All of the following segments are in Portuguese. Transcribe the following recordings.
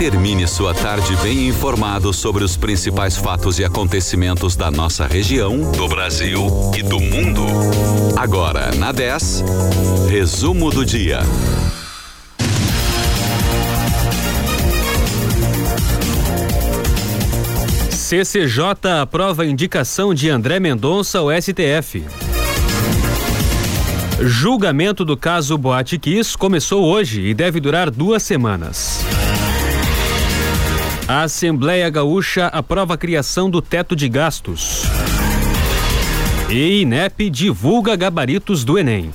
Termine sua tarde bem informado sobre os principais fatos e acontecimentos da nossa região, do Brasil e do mundo. Agora, na 10, resumo do dia. CCJ aprova a indicação de André Mendonça ao STF. Julgamento do caso Boate Kiss começou hoje e deve durar duas semanas. A Assembleia Gaúcha aprova a criação do teto de gastos. E INEP divulga gabaritos do Enem.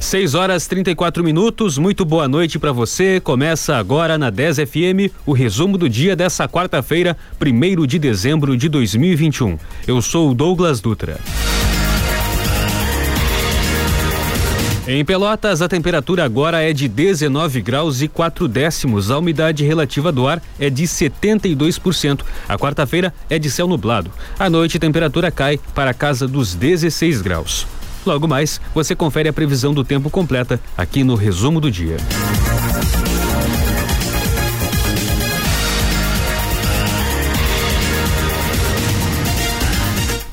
6 horas 34 minutos, muito boa noite para você. Começa agora na 10 FM o resumo do dia dessa quarta-feira, 1 de dezembro de 2021. Eu sou o Douglas Dutra. Em Pelotas, a temperatura agora é de 19 graus e 4 décimos. A umidade relativa do ar é de 72%. A quarta-feira é de céu nublado. À noite, a temperatura cai para a casa dos 16 graus. Logo mais, você confere a previsão do tempo completa aqui no resumo do dia.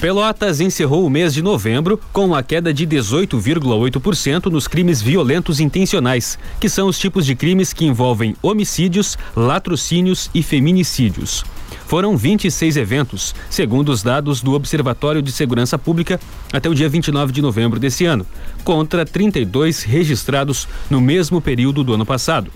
Pelotas encerrou o mês de novembro com uma queda de 18,8% nos crimes violentos intencionais, que são os tipos de crimes que envolvem homicídios, latrocínios e feminicídios. Foram 26 eventos, segundo os dados do Observatório de Segurança Pública, até o dia 29 de novembro desse ano, contra 32 registrados no mesmo período do ano passado.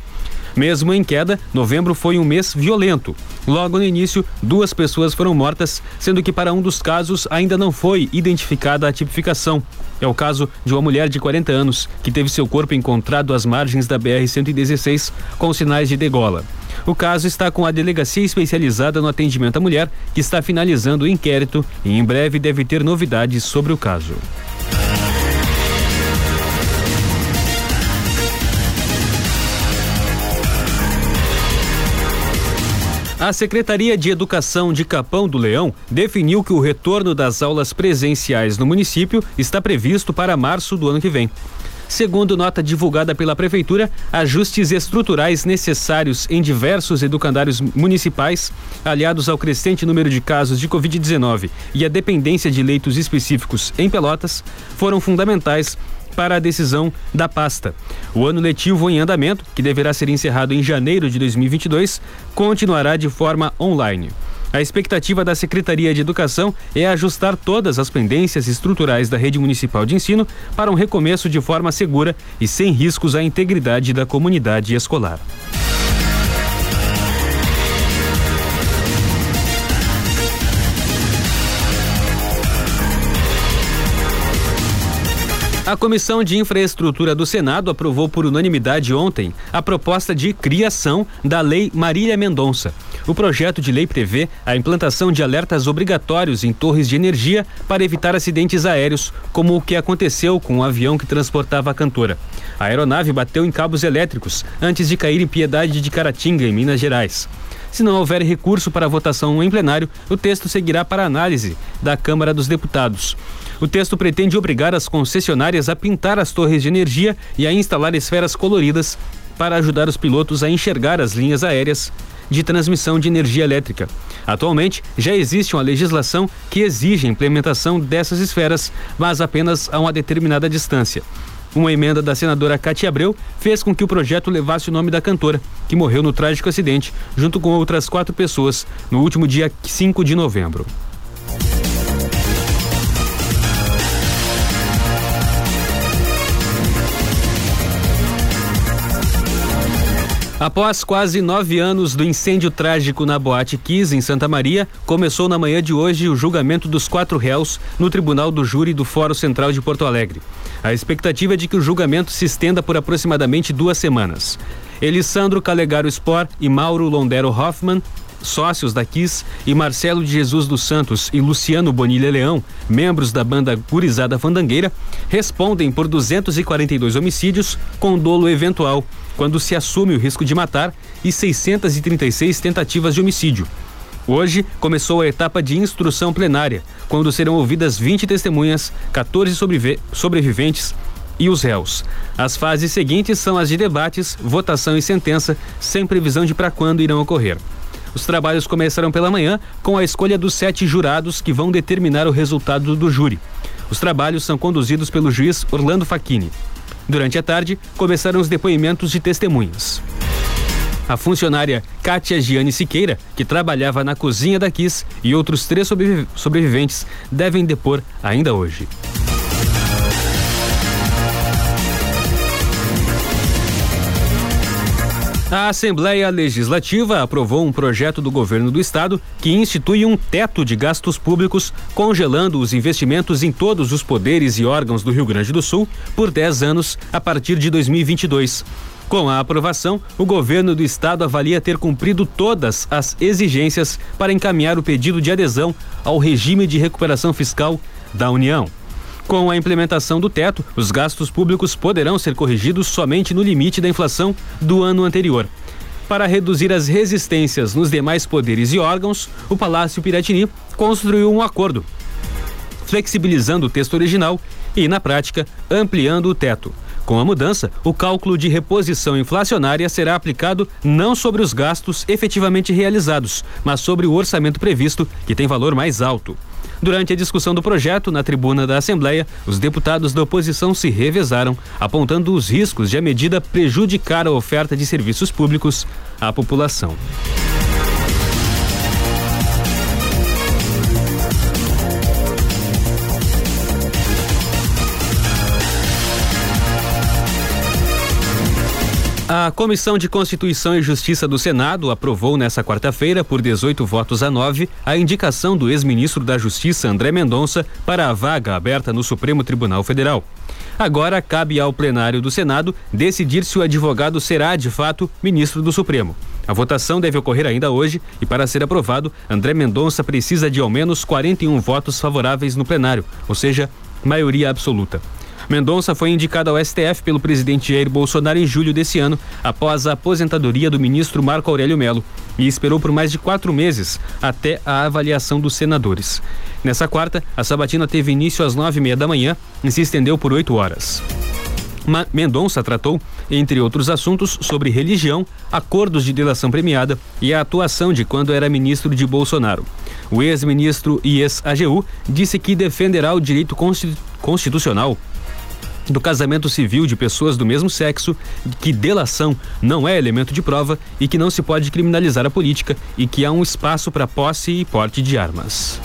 Mesmo em queda, novembro foi um mês violento. Logo no início, duas pessoas foram mortas, sendo que para um dos casos ainda não foi identificada a tipificação. É o caso de uma mulher de 40 anos que teve seu corpo encontrado às margens da BR-116 com sinais de degola. O caso está com a delegacia especializada no atendimento à mulher, que está finalizando o inquérito e em breve deve ter novidades sobre o caso. A Secretaria de Educação de Capão do Leão definiu que o retorno das aulas presenciais no município está previsto para março do ano que vem. Segundo nota divulgada pela Prefeitura, ajustes estruturais necessários em diversos educandários municipais, aliados ao crescente número de casos de Covid-19 e a dependência de leitos específicos em Pelotas, foram fundamentais para a decisão da pasta. O ano letivo em andamento, que deverá ser encerrado em janeiro de 2022, continuará de forma online. A expectativa da Secretaria de Educação é ajustar todas as pendências estruturais da rede municipal de ensino para um recomeço de forma segura e sem riscos à integridade da comunidade escolar. A Comissão de Infraestrutura do Senado aprovou por unanimidade ontem a proposta de criação da Lei Marília Mendonça. O projeto de lei prevê a implantação de alertas obrigatórios em torres de energia para evitar acidentes aéreos, como o que aconteceu com o avião que transportava a cantora. A aeronave bateu em cabos elétricos antes de cair em Piedade de Caratinga, em Minas Gerais. Se não houver recurso para votação em plenário, o texto seguirá para análise da Câmara dos Deputados. O texto pretende obrigar as concessionárias a pintar as torres de energia e a instalar esferas coloridas para ajudar os pilotos a enxergar as linhas aéreas de transmissão de energia elétrica. Atualmente, já existe uma legislação que exige a implementação dessas esferas, mas apenas a uma determinada distância. Uma emenda da senadora Cátia Abreu fez com que o projeto levasse o nome da cantora, que morreu no trágico acidente, junto com outras quatro pessoas, no último dia 5 de novembro. Após quase nove anos do incêndio trágico na Boate Kiss, em Santa Maria, começou na manhã de hoje o julgamento dos quatro réus no Tribunal do Júri do Fórum Central de Porto Alegre. A expectativa é de que o julgamento se estenda por aproximadamente duas semanas. Elisandro Calegaro Spor e Mauro Londero Hoffman sócios da Kiss, e Marcelo de Jesus dos Santos e Luciano Bonilha Leão, membros da banda Gurizada Fandangueira, respondem por 242 homicídios com dolo eventual, quando se assume o risco de matar, e 636 tentativas de homicídio. Hoje começou a etapa de instrução plenária, quando serão ouvidas 20 testemunhas, 14 sobreviventes e os réus. As fases seguintes são as de debates, votação e sentença, sem previsão de para quando irão ocorrer. Os trabalhos começarão pela manhã com a escolha dos sete jurados que vão determinar o resultado do júri. Os trabalhos são conduzidos pelo juiz Orlando Facchini. Durante a tarde, começaram os depoimentos de testemunhas. A funcionária Kátia Giane Siqueira, que trabalhava na cozinha da Kiss, e outros três sobreviventes devem depor ainda hoje. A Assembleia Legislativa aprovou um projeto do governo do estado que institui um teto de gastos públicos, congelando os investimentos em todos os poderes e órgãos do Rio Grande do Sul por 10 anos a partir de 2022. Com a aprovação, o governo do estado avalia ter cumprido todas as exigências para encaminhar o pedido de adesão ao regime de recuperação fiscal da União. Com a implementação do teto, os gastos públicos poderão ser corrigidos somente no limite da inflação do ano anterior. Para reduzir as resistências nos demais poderes e órgãos, o Palácio Piratini construiu um acordo, flexibilizando o texto original e, na prática, ampliando o teto. Com a mudança, o cálculo de reposição inflacionária será aplicado não sobre os gastos efetivamente realizados, mas sobre o orçamento previsto, que tem valor mais alto. Durante a discussão do projeto na tribuna da Assembleia, os deputados da oposição se revezaram, apontando os riscos de a medida prejudicar a oferta de serviços públicos à população. A Comissão de Constituição e Justiça do Senado aprovou nesta quarta-feira, por 18 votos a 9, a indicação do ex-ministro da Justiça, André Mendonça, para a vaga aberta no Supremo Tribunal Federal. Agora cabe ao plenário do Senado decidir se o advogado será, de fato, ministro do Supremo. A votação deve ocorrer ainda hoje e, para ser aprovado, André Mendonça precisa de ao menos 41 votos favoráveis no plenário, ou seja, maioria absoluta. Mendonça foi indicado ao STF pelo presidente Jair Bolsonaro em julho desse ano, após a aposentadoria do ministro Marco Aurélio Melo, e esperou por mais de quatro meses até a avaliação dos senadores. Nessa quarta, a sabatina teve início às nove e meia da manhã e se estendeu por oito horas. Mendonça tratou, entre outros assuntos, sobre religião, acordos de delação premiada e a atuação de quando era ministro de Bolsonaro. O ex-ministro e ex-AGU disse que defenderá o direito constitucional do casamento civil de pessoas do mesmo sexo, que delação não é elemento de prova e que não se pode criminalizar a política e que há um espaço para posse e porte de armas.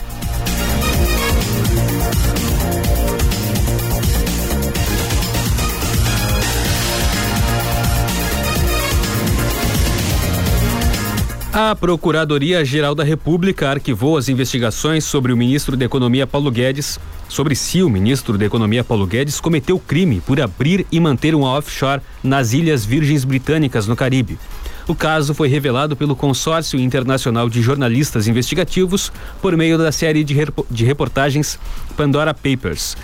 A Procuradoria-Geral da República arquivou as investigações sobre o ministro da Economia Paulo Guedes, sobre se o ministro da Economia Paulo Guedes cometeu crime por abrir e manter uma offshore nas Ilhas Virgens Britânicas, no Caribe. O caso foi revelado pelo Consórcio Internacional de Jornalistas Investigativos por meio da série de, de reportagens Pandora Papers.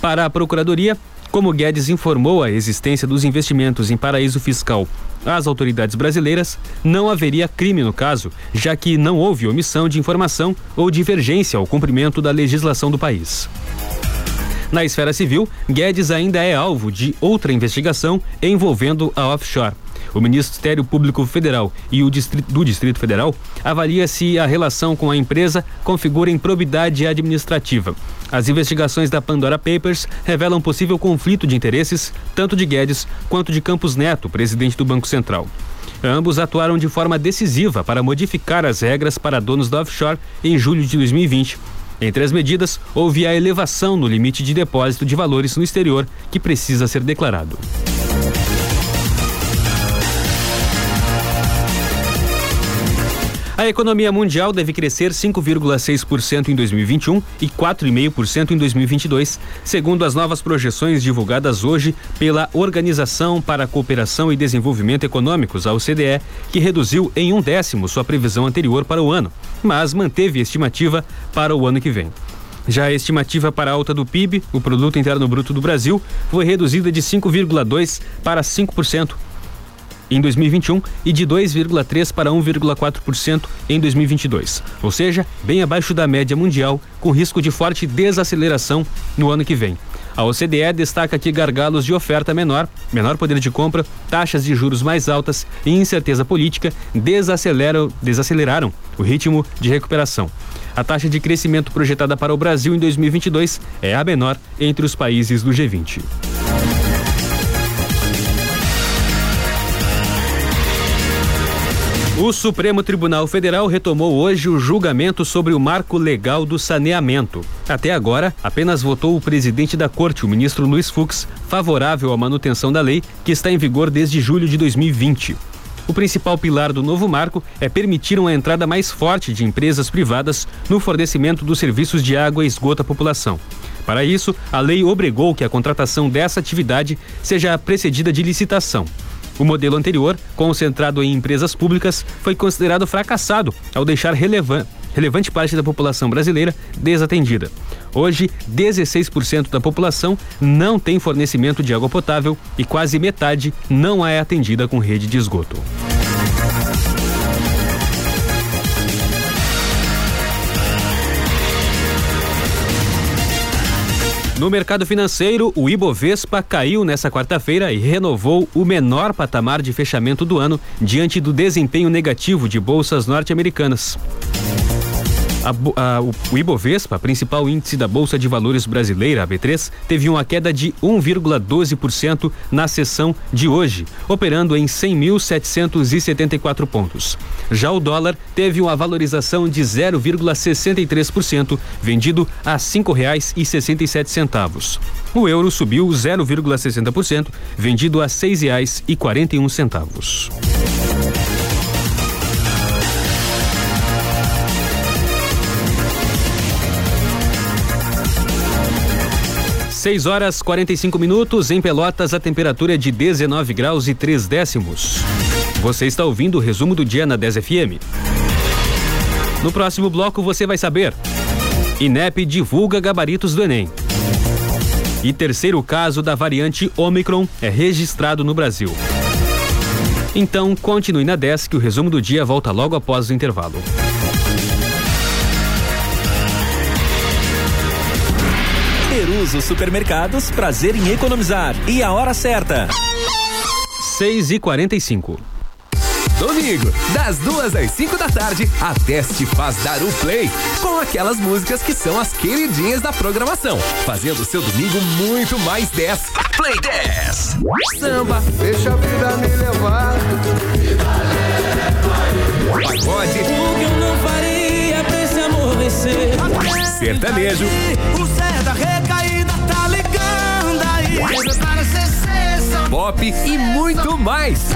Para a Procuradoria, como Guedes informou a existência dos investimentos em paraíso fiscal às autoridades brasileiras, não haveria crime no caso, já que não houve omissão de informação ou divergência ao cumprimento da legislação do país. Na esfera civil, Guedes ainda é alvo de outra investigação envolvendo a offshore. O Ministério Público Federal e o Distrito, do Distrito Federal avalia se a relação com a empresa configura improbidade administrativa. As investigações da Pandora Papers revelam possível conflito de interesses, tanto de Guedes quanto de Campos Neto, presidente do Banco Central. Ambos atuaram de forma decisiva para modificar as regras para donos da offshore em julho de 2020. Entre as medidas, houve a elevação no limite de depósito de valores no exterior, que precisa ser declarado. A economia mundial deve crescer 5,6% em 2021 e 4,5% em 2022, segundo as novas projeções divulgadas hoje pela Organização para a Cooperação e Desenvolvimento Econômicos, a OCDE, que reduziu em um décimo sua previsão anterior para o ano, mas manteve a estimativa para o ano que vem. Já a estimativa para a alta do PIB, o Produto Interno Bruto do Brasil, foi reduzida de 5,2% para 5%, em 2021 e de 2,3% para 1,4% em 2022, ou seja, bem abaixo da média mundial, com risco de forte desaceleração no ano que vem. A OCDE destaca que gargalos de oferta menor, menor poder de compra, taxas de juros mais altas e incerteza política desaceleram, desaceleraram o ritmo de recuperação. A taxa de crescimento projetada para o Brasil em 2022 é a menor entre os países do G20. O Supremo Tribunal Federal retomou hoje o julgamento sobre o marco legal do saneamento. Até agora, apenas votou o presidente da corte, o ministro Luiz Fux, favorável à manutenção da lei, que está em vigor desde julho de 2020. O principal pilar do novo marco é permitir uma entrada mais forte de empresas privadas no fornecimento dos serviços de água e esgoto à população. Para isso, a lei obrigou que a contratação dessa atividade seja precedida de licitação. O modelo anterior, concentrado em empresas públicas, foi considerado fracassado ao deixar relevan relevante parte da população brasileira desatendida. Hoje, 16% da população não tem fornecimento de água potável e quase metade não é atendida com rede de esgoto. No mercado financeiro, o Ibovespa caiu nessa quarta-feira e renovou o menor patamar de fechamento do ano diante do desempenho negativo de bolsas norte-americanas. A, a, o Ibovespa, principal índice da Bolsa de Valores brasileira, a B3, teve uma queda de 1,12% na sessão de hoje, operando em 100.774 pontos. Já o dólar teve uma valorização de 0,63%, vendido a R$ 5,67. O euro subiu 0,60%, vendido a R$ 6,41. 6 horas 45 minutos. Em Pelotas, a temperatura é de 19 graus e 3 décimos. Você está ouvindo o resumo do dia na 10 FM. No próximo bloco você vai saber. INEP divulga gabaritos do Enem. E terceiro caso da variante Omicron é registrado no Brasil. Então, continue na 10 que o resumo do dia volta logo após o intervalo. Peruso Supermercados, prazer em economizar. E a hora certa. 6 e 45 Domingo, das duas às 5 da tarde, a Teste faz dar o play com aquelas músicas que são as queridinhas da programação, fazendo seu domingo muito mais 10. Play 10. Samba. Deixa a vida me levar. Pagode. O que eu não faria pra esse amor vencer? Sertanejo. O Zé da aí. Pop e muito mais.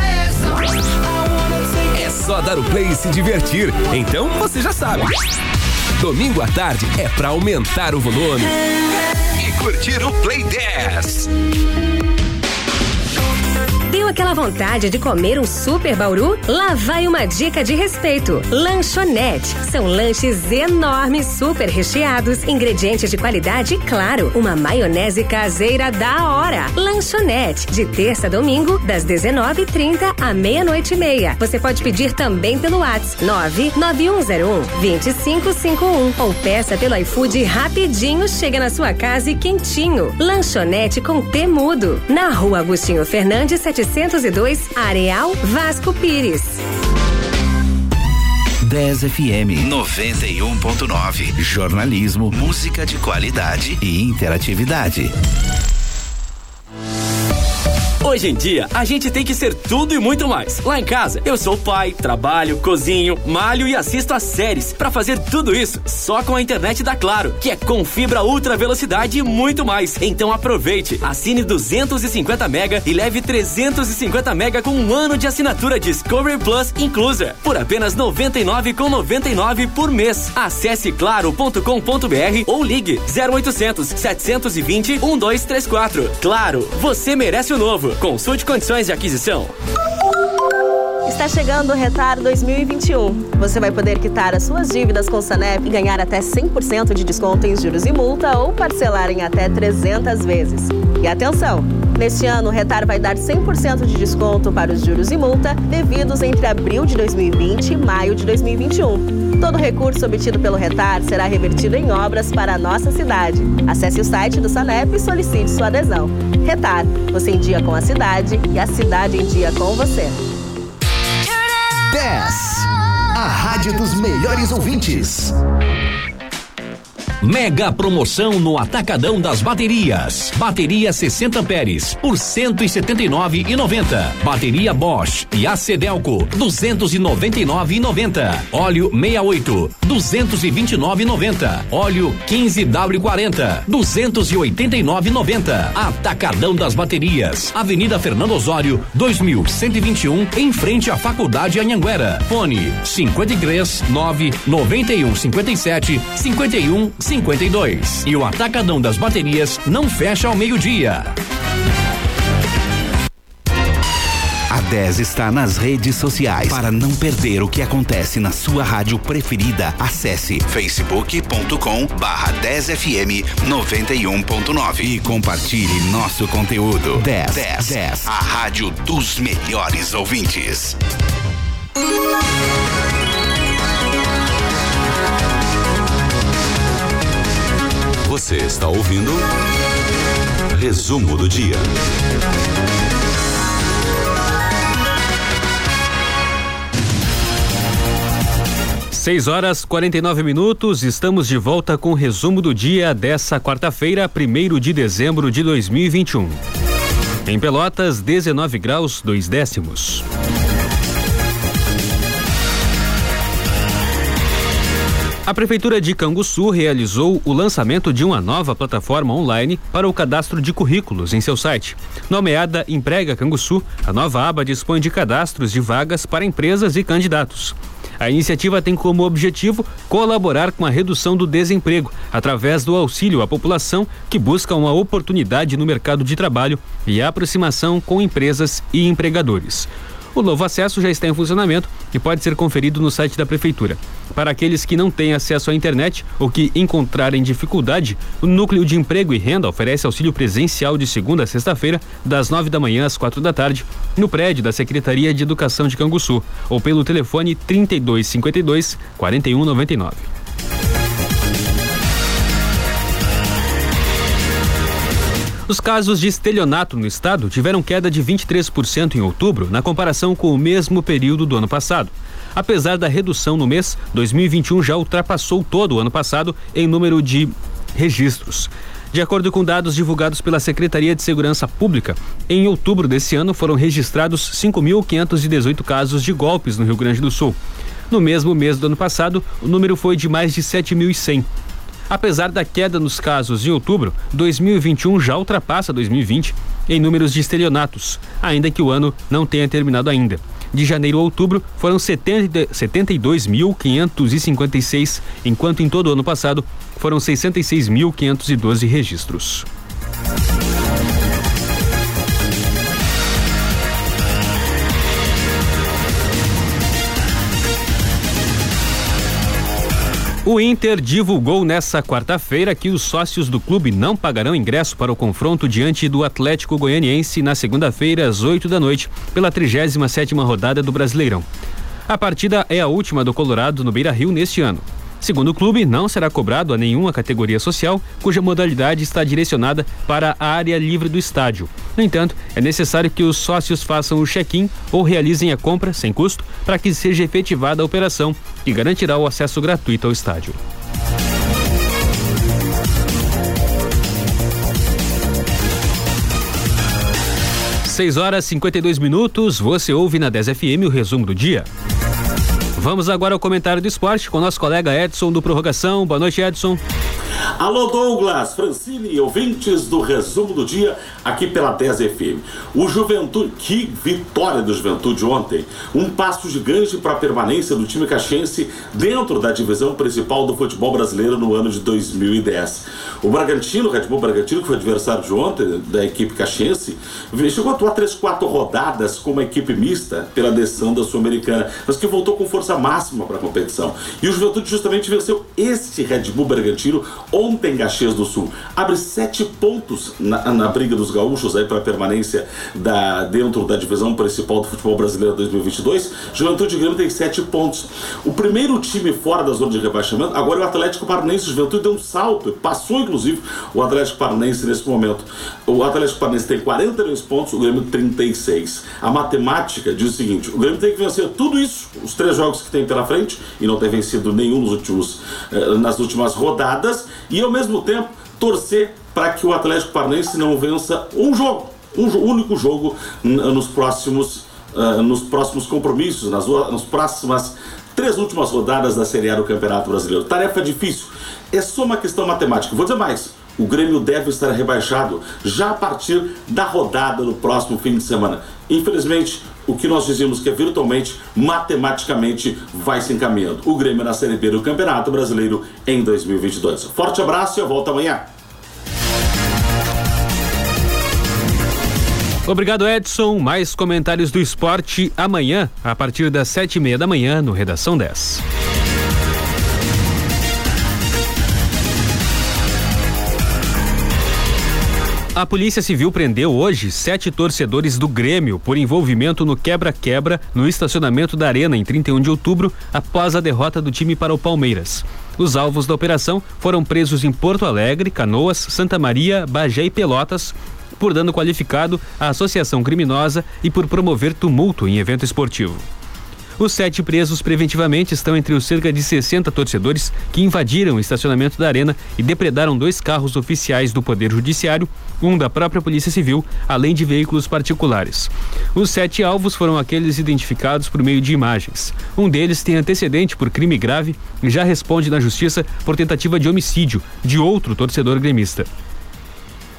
É só dar o play e se divertir. Então você já sabe. Domingo à tarde é pra aumentar o volume e curtir o Play 10. Aquela vontade de comer um super bauru? Lá vai uma dica de respeito. Lanchonete. São lanches enormes, super recheados, ingredientes de qualidade e, claro, uma maionese caseira da hora. Lanchonete. De terça a domingo, das 19h30 à meia-noite e meia. Você pode pedir também pelo WhatsApp 99101 2551 ou peça pelo iFood rapidinho, chega na sua casa e quentinho. Lanchonete com Temudo. Na rua Agostinho Fernandes, 702, Areal Vasco Pires. 10 FM 91.9. Jornalismo, música de qualidade e interatividade. Hoje em dia, a gente tem que ser tudo e muito mais. Lá em casa, eu sou pai, trabalho, cozinho, malho e assisto às séries. Para fazer tudo isso, só com a internet da Claro, que é com fibra ultra velocidade e muito mais. Então aproveite, assine 250 mega e leve 350 mega com um ano de assinatura Discovery Plus inclusa, por apenas 99,99 por mês. Acesse claro.com.br ou ligue 0800 720 1234. Claro, você merece o novo. Consulte condições de aquisição. Está chegando o Retar 2021. Você vai poder quitar as suas dívidas com o Sanep e ganhar até 100% de desconto em juros e multa ou parcelar em até 300 vezes. E atenção! Neste ano, o Retar vai dar 100% de desconto para os juros e multa devidos entre abril de 2020 e maio de 2021. Todo recurso obtido pelo Retar será revertido em obras para a nossa cidade. Acesse o site do Sanep e solicite sua adesão. Retar, você em dia com a cidade e a cidade em dia com você. 10. A rádio dos melhores ouvintes. Mega promoção no Atacadão das Baterias. Bateria 60 amperes por 179,90. Bateria Bosch e Acedelco 299,90. Óleo 68 229,90. Óleo 15W40 289,90. Atacadão das Baterias. Avenida Fernando Osório 2121 em frente à Faculdade Anhanguera. Fone 53 9 91 57 51 52. E o Atacadão das Baterias não fecha ao meio-dia. A 10 está nas redes sociais. Para não perder o que acontece na sua rádio preferida, acesse facebook.com barra 10fm 91.9 e compartilhe nosso conteúdo. 10, 10, 10, a rádio dos melhores ouvintes. Você está ouvindo Resumo do Dia. Seis horas 49 minutos, estamos de volta com o resumo do dia dessa quarta-feira, 1 de dezembro de 2021. Em Pelotas, 19 graus, 2 décimos. A Prefeitura de Canguçu realizou o lançamento de uma nova plataforma online para o cadastro de currículos em seu site. Nomeada Emprega Canguçu, a nova aba dispõe de cadastros de vagas para empresas e candidatos. A iniciativa tem como objetivo colaborar com a redução do desemprego através do auxílio à população que busca uma oportunidade no mercado de trabalho e aproximação com empresas e empregadores. O novo acesso já está em funcionamento e pode ser conferido no site da Prefeitura. Para aqueles que não têm acesso à internet ou que encontrarem dificuldade, o Núcleo de Emprego e Renda oferece auxílio presencial de segunda a sexta-feira, das nove da manhã às quatro da tarde, no prédio da Secretaria de Educação de Canguçu, ou pelo telefone 3252 4199. Os casos de estelionato no estado tiveram queda de 23% em outubro, na comparação com o mesmo período do ano passado. Apesar da redução no mês, 2021 já ultrapassou todo o ano passado em número de registros. De acordo com dados divulgados pela Secretaria de Segurança Pública, em outubro desse ano foram registrados 5.518 casos de golpes no Rio Grande do Sul. No mesmo mês do ano passado, o número foi de mais de 7.100. Apesar da queda nos casos em outubro, 2021 já ultrapassa 2020 em números de estelionatos, ainda que o ano não tenha terminado ainda. De janeiro a outubro foram 72.556, enquanto em todo o ano passado foram 66.512 registros. O Inter divulgou nessa quarta-feira que os sócios do clube não pagarão ingresso para o confronto diante do Atlético Goianiense na segunda-feira às 8 da noite, pela 37 sétima rodada do Brasileirão. A partida é a última do Colorado no Beira-Rio neste ano. Segundo o clube, não será cobrado a nenhuma categoria social cuja modalidade está direcionada para a área livre do estádio. No entanto, é necessário que os sócios façam o check-in ou realizem a compra sem custo para que seja efetivada a operação, que garantirá o acesso gratuito ao estádio. Seis horas 52 minutos, você ouve na 10 FM o resumo do dia. Vamos agora ao comentário do esporte com nosso colega Edson do Prorrogação. Boa noite, Edson. Alô Douglas, Francine e ouvintes do resumo do dia aqui pela 10 FM. O Juventude, que vitória do Juventude ontem, um passo gigante para a permanência do time caxiense dentro da divisão principal do futebol brasileiro no ano de 2010. O Bragantino, o Red Bull Bragantino, que foi adversário de ontem da equipe caxiense, chegou a atuar 3, 4 rodadas com uma equipe mista pela decisão da Sul-Americana, mas que voltou com força máxima para a competição. E o Juventude justamente venceu este Red Bull Bragantino Ontem, Caxias do Sul abre sete pontos na, na briga dos gaúchos aí para permanência da, dentro da divisão principal do futebol brasileiro 2022. Juventude Grêmio tem sete pontos. O primeiro time fora da zona de rebaixamento, agora é o Atlético Paranaense. O Juventude deu um salto, passou inclusive o Atlético Paranaense nesse momento. O Atlético Paranaense tem 42 pontos, o Grêmio 36. A matemática diz o seguinte: o Grêmio tem que vencer tudo isso, os três jogos que tem pela frente, e não tem vencido nenhum nos últimos, eh, nas últimas rodadas, e ao mesmo tempo torcer para que o Atlético Paranaense não vença um jogo, um único jogo nos próximos, uh, nos próximos compromissos, nas, nas próximas três últimas rodadas da Série A do Campeonato Brasileiro. Tarefa difícil. É só uma questão matemática. Vou dizer mais. O Grêmio deve estar rebaixado já a partir da rodada do próximo fim de semana. Infelizmente, o que nós dizemos que é virtualmente, matematicamente, vai se encaminhando. O Grêmio na Série B do Campeonato Brasileiro em 2022. Forte abraço e eu volto amanhã. Obrigado, Edson. Mais comentários do esporte amanhã, a partir das sete e meia da manhã, no Redação 10. A Polícia Civil prendeu hoje sete torcedores do Grêmio por envolvimento no quebra-quebra no estacionamento da Arena em 31 de outubro, após a derrota do time para o Palmeiras. Os alvos da operação foram presos em Porto Alegre, Canoas, Santa Maria, Bagé e Pelotas por dano qualificado à associação criminosa e por promover tumulto em evento esportivo. Os sete presos preventivamente estão entre os cerca de 60 torcedores que invadiram o estacionamento da arena e depredaram dois carros oficiais do Poder Judiciário, um da própria Polícia Civil, além de veículos particulares. Os sete alvos foram aqueles identificados por meio de imagens. Um deles tem antecedente por crime grave e já responde na justiça por tentativa de homicídio de outro torcedor gremista.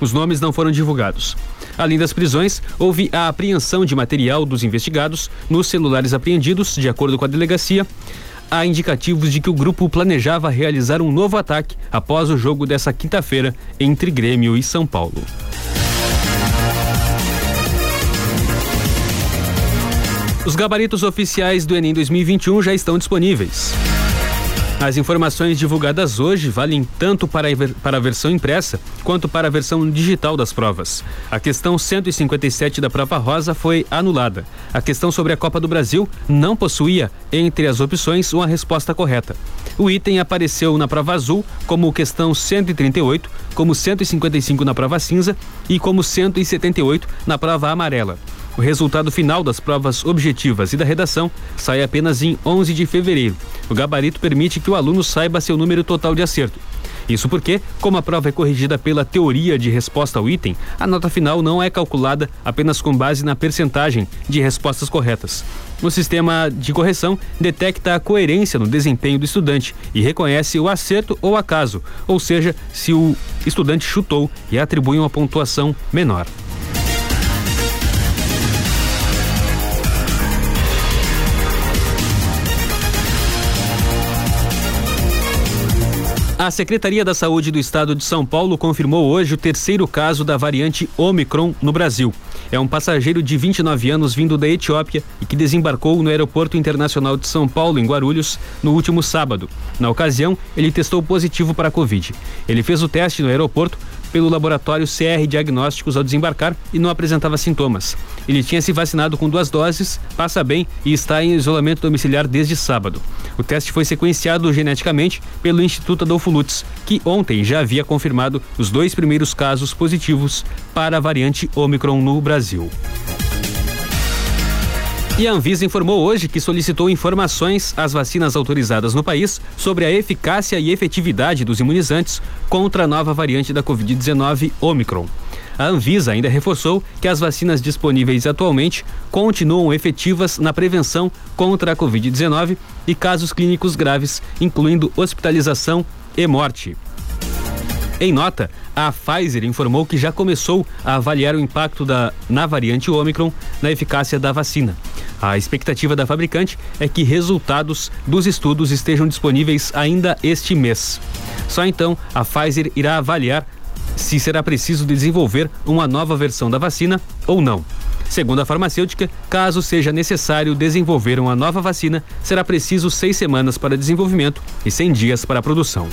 Os nomes não foram divulgados. Além das prisões, houve a apreensão de material dos investigados nos celulares apreendidos, de acordo com a delegacia. Há indicativos de que o grupo planejava realizar um novo ataque após o jogo dessa quinta-feira entre Grêmio e São Paulo. Os gabaritos oficiais do Enem 2021 já estão disponíveis. As informações divulgadas hoje valem tanto para a, versão impressa quanto para a versão digital das provas. A questão 157 da prova rosa foi anulada. A questão sobre a Copa do Brasil não possuía, entre as opções, uma resposta correta. O item apareceu na prova azul como questão 138, como 155 na prova cinza e como 178 na prova amarela. O resultado final das provas objetivas e da redação sai apenas em 11 de fevereiro. O gabarito permite que o aluno saiba seu número total de acerto. Isso porque, como a prova é corrigida pela teoria de resposta ao item, a nota final não é calculada apenas com base na percentagem de respostas corretas. O sistema de correção detecta a coerência no desempenho do estudante e reconhece o acerto ou acaso, ou seja, se o estudante chutou e atribui uma pontuação menor. A Secretaria da Saúde do Estado de São Paulo confirmou hoje o terceiro caso da variante Omicron no Brasil. É um passageiro de 29 anos vindo da Etiópia e que desembarcou no Aeroporto Internacional de São Paulo, em Guarulhos, no último sábado. Na ocasião, ele testou positivo para a Covid. Ele fez o teste no aeroporto, pelo laboratório CR Diagnósticos ao desembarcar e não apresentava sintomas. Ele tinha se vacinado com duas doses, passa bem e está em isolamento domiciliar desde sábado. O teste foi sequenciado geneticamente pelo Instituto Adolfo Lutz, que ontem já havia confirmado os dois primeiros casos positivos para a variante Omicron no Brasil. E a Anvisa informou hoje que solicitou informações às vacinas autorizadas no país sobre a eficácia e efetividade dos imunizantes contra a nova variante da Covid-19 Omicron. A Anvisa ainda reforçou que as vacinas disponíveis atualmente continuam efetivas na prevenção contra a Covid-19 e casos clínicos graves, incluindo hospitalização e morte. Em nota, a Pfizer informou que já começou a avaliar o impacto da, na variante Omicron na eficácia da vacina. A expectativa da fabricante é que resultados dos estudos estejam disponíveis ainda este mês. Só então a Pfizer irá avaliar se será preciso desenvolver uma nova versão da vacina ou não. Segundo a farmacêutica, caso seja necessário desenvolver uma nova vacina, será preciso seis semanas para desenvolvimento e 100 dias para a produção.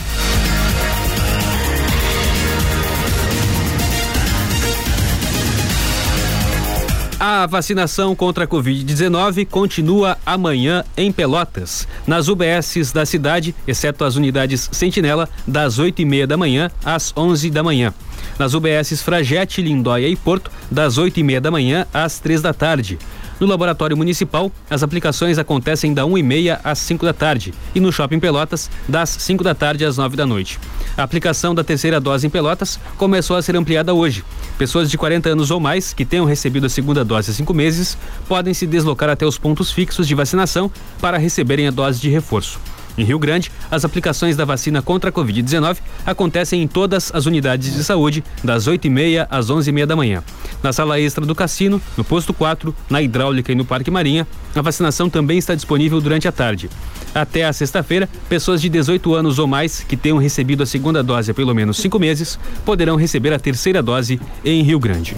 A vacinação contra a Covid-19 continua amanhã em Pelotas, nas UBSs da cidade, exceto as unidades Sentinela, das 8 e meia da manhã às 11 da manhã. Nas UBSs Fragete, Lindóia e Porto, das 8 e meia da manhã às três da tarde. No Laboratório Municipal, as aplicações acontecem da 1 e meia às 5 da tarde e no Shopping Pelotas, das 5 da tarde às 9 da noite. A aplicação da terceira dose em Pelotas começou a ser ampliada hoje. Pessoas de 40 anos ou mais que tenham recebido a segunda dose há cinco meses podem se deslocar até os pontos fixos de vacinação para receberem a dose de reforço. Em Rio Grande, as aplicações da vacina contra a Covid-19 acontecem em todas as unidades de saúde, das 8h30 às 11h30 da manhã. Na sala extra do cassino, no posto 4, na hidráulica e no Parque Marinha, a vacinação também está disponível durante a tarde. Até a sexta-feira, pessoas de 18 anos ou mais que tenham recebido a segunda dose há pelo menos cinco meses poderão receber a terceira dose em Rio Grande.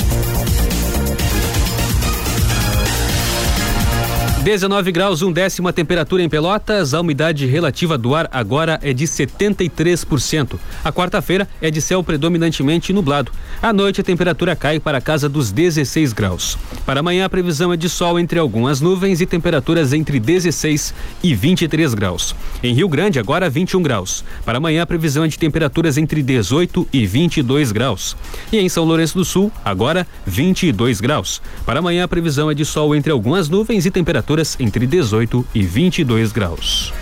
19 graus, um décimo a temperatura em Pelotas. A umidade relativa do ar agora é de 73%. A quarta-feira é de céu predominantemente nublado. À noite a temperatura cai para a casa dos 16 graus. Para amanhã a previsão é de sol entre algumas nuvens e temperaturas entre 16 e 23 graus. Em Rio Grande agora 21 graus. Para amanhã a previsão é de temperaturas entre 18 e 22 graus. E em São Lourenço do Sul agora 22 graus. Para amanhã a previsão é de sol entre algumas nuvens e temperaturas temperaturas entre 18 e 22 graus.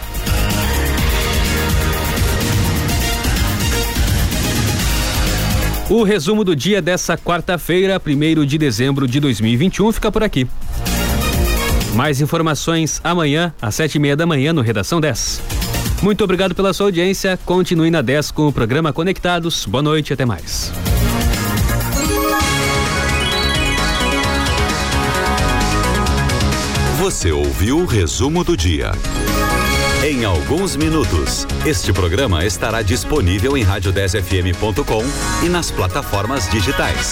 O resumo do dia dessa quarta-feira, 1 de dezembro de 2021, fica por aqui. Mais informações amanhã, às sete e meia da manhã, no Redação 10. Muito obrigado pela sua audiência. Continue na 10 com o programa Conectados. Boa noite, até mais. Você ouviu o resumo do dia. Em alguns minutos, este programa estará disponível em rádio10fm.com e nas plataformas digitais.